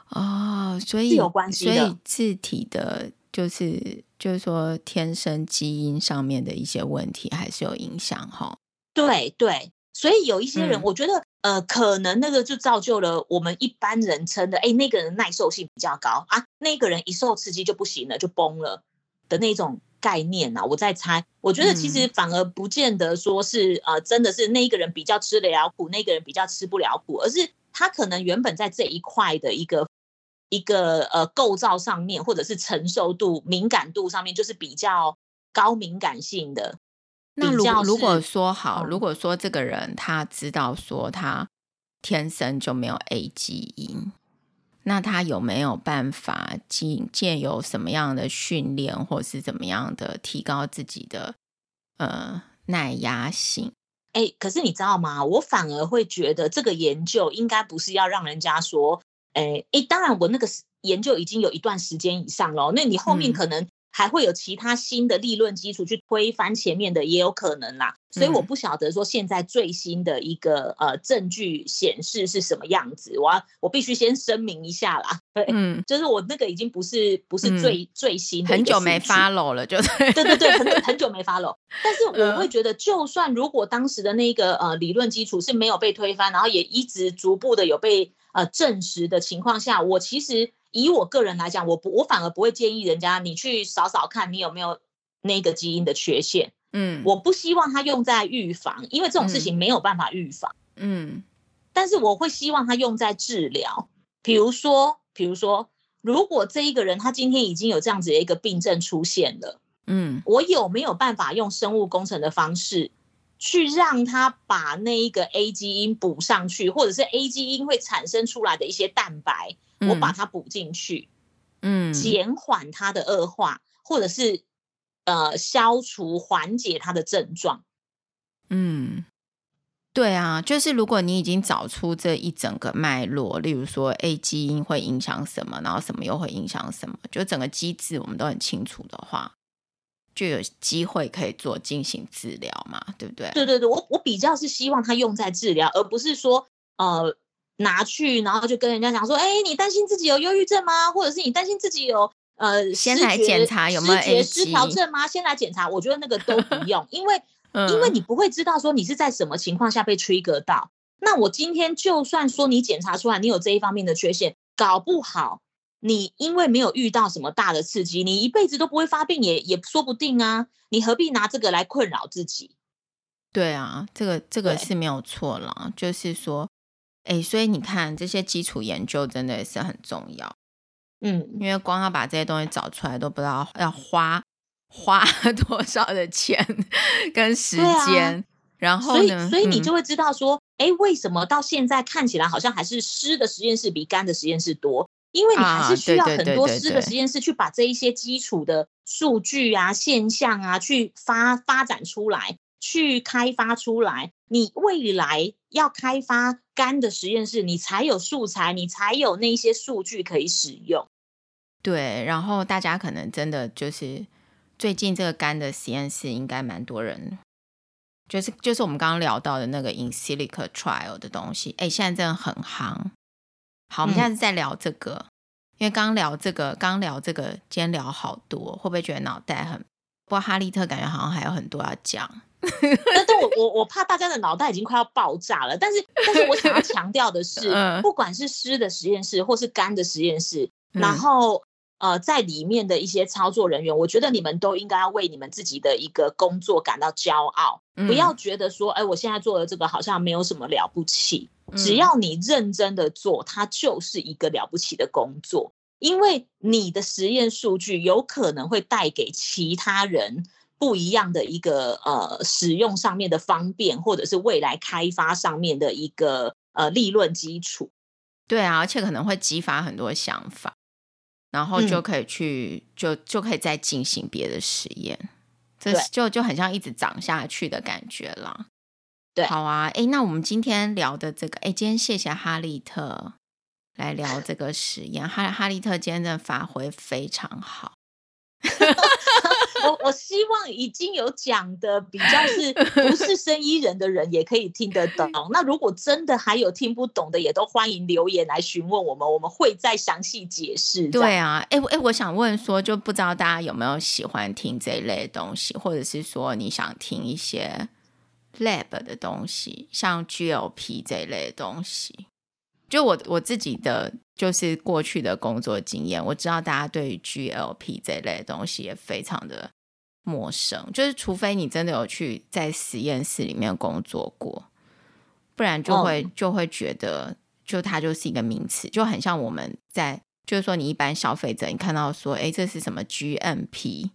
哦，所以有关系，所以字体的。就是就是说天生基因上面的一些问题还是有影响哈。对对，所以有一些人，我觉得、嗯、呃，可能那个就造就了我们一般人称的，哎，那个人耐受性比较高啊，那个人一受刺激就不行了，就崩了的那种概念啊。我在猜，我觉得其实反而不见得说是、嗯、呃，真的是那一个人比较吃得了苦，那个人比较吃不了苦，而是他可能原本在这一块的一个。一个呃构造上面，或者是承受度、敏感度上面，就是比较高敏感性的。那如如果说好，如果说这个人他知道说他天生就没有 A 基因，那他有没有办法借借由什么样的训练，或是怎么样的提高自己的呃耐压性？哎，可是你知道吗？我反而会觉得这个研究应该不是要让人家说。哎，诶，当然，我那个研究已经有一段时间以上了，那你后面可能还会有其他新的理论基础去推翻前面的，也有可能啦。所以我不晓得说现在最新的一个呃证据显示是什么样子，我要我必须先声明一下啦。对，嗯，就是我那个已经不是不是最、嗯、最新的，很久没 follow 了，就对对对，很很久没 follow。但是我会觉得，就算如果当时的那个呃理论基础是没有被推翻，然后也一直逐步的有被。呃，证实的情况下，我其实以我个人来讲，我不，我反而不会建议人家你去扫扫看你有没有那个基因的缺陷。嗯，我不希望他用在预防，因为这种事情没有办法预防。嗯，但是我会希望他用在治疗。比如说，比如说，如果这一个人他今天已经有这样子的一个病症出现了，嗯，我有没有办法用生物工程的方式？去让他把那一个 A 基因补上去，或者是 A 基因会产生出来的一些蛋白，嗯、我把它补进去，嗯，减缓它的恶化，或者是呃消除缓解它的症状。嗯，对啊，就是如果你已经找出这一整个脉络，例如说 A 基因会影响什么，然后什么又会影响什么，就整个机制我们都很清楚的话。就有机会可以做进行治疗嘛，对不对？对对对，我我比较是希望它用在治疗，而不是说呃拿去然后就跟人家讲说，哎，你担心自己有忧郁症吗？或者是你担心自己有呃先来检查有没有失调症吗？先来检查，我觉得那个都不用，[LAUGHS] 因为、嗯、因为你不会知道说你是在什么情况下被 trigger 到。那我今天就算说你检查出来你有这一方面的缺陷，搞不好。你因为没有遇到什么大的刺激，你一辈子都不会发病也也说不定啊！你何必拿这个来困扰自己？对啊，这个这个是没有错啦。就是说，哎，所以你看这些基础研究真的也是很重要。嗯，因为光要把这些东西找出来，都不知道要花花 [LAUGHS] 多少的钱跟时间。啊、然后呢，所以所以你就会知道说，哎、嗯，为什么到现在看起来好像还是湿的实验室比干的实验室多？因为你还是需要很多湿的实验室去把这一些基础的数据啊、现象啊去发发展出来，去开发出来。你未来要开发干的实验室，你才有素材，你才有那些数据可以使用。对，然后大家可能真的就是最近这个干的实验室应该蛮多人，就是就是我们刚刚聊到的那个 in silico trial 的东西，哎，现在真的很夯。好，我们下次再聊这个，嗯、因为刚聊这个，刚聊这个，今天聊好多，会不会觉得脑袋很？不过哈利特感觉好像还有很多要讲。[LAUGHS] 但是我我我怕大家的脑袋已经快要爆炸了。但是但是我想要强调的是，[LAUGHS] 嗯、不管是湿的实验室或是干的实验室，嗯、然后呃，在里面的一些操作人员，我觉得你们都应该要为你们自己的一个工作感到骄傲，嗯、不要觉得说，哎，我现在做的这个好像没有什么了不起。只要你认真的做，它就是一个了不起的工作，因为你的实验数据有可能会带给其他人不一样的一个呃使用上面的方便，或者是未来开发上面的一个呃利润基础。对啊，而且可能会激发很多想法，然后就可以去、嗯、就就可以再进行别的实验，这就就很像一直长下去的感觉啦。对好啊，哎，那我们今天聊的这个，哎，今天谢谢哈利特来聊这个实验，哈哈利特今天的发挥非常好。[LAUGHS] 我我希望已经有讲的比较是不是 [LAUGHS] 生医人的人也可以听得懂。[LAUGHS] 那如果真的还有听不懂的，也都欢迎留言来询问我们，我们会再详细解释。对啊，哎哎，我想问说，就不知道大家有没有喜欢听这一类的东西，或者是说你想听一些 lab 的东西，像 GLP 这一类的东西。就我我自己的就是过去的工作经验，我知道大家对于 GLP 这一类的东西也非常的陌生，就是除非你真的有去在实验室里面工作过，不然就会、哦、就会觉得就它就是一个名词，就很像我们在就是说你一般消费者你看到说哎这是什么 GMP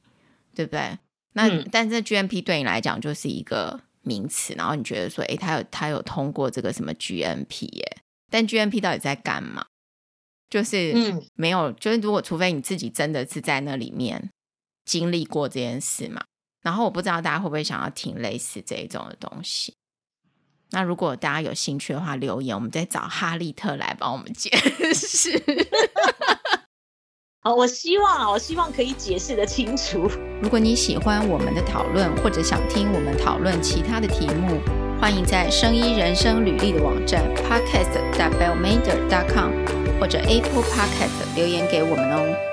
对不对？那、嗯、但是 GMP 对你来讲就是一个名词，然后你觉得说哎它有它有通过这个什么 GMP 耶？但 GMP 到底在干嘛？就是嗯，没有，就是如果除非你自己真的是在那里面经历过这件事嘛，然后我不知道大家会不会想要听类似这一种的东西。那如果大家有兴趣的话，留言我们再找哈利特来帮我们解释。[LAUGHS] 好，我希望我希望可以解释的清楚。如果你喜欢我们的讨论，或者想听我们讨论其他的题目。欢迎在声音人生履历的网站 podcast. bellmader. com 或者 Apple Podcast 留言给我们哦。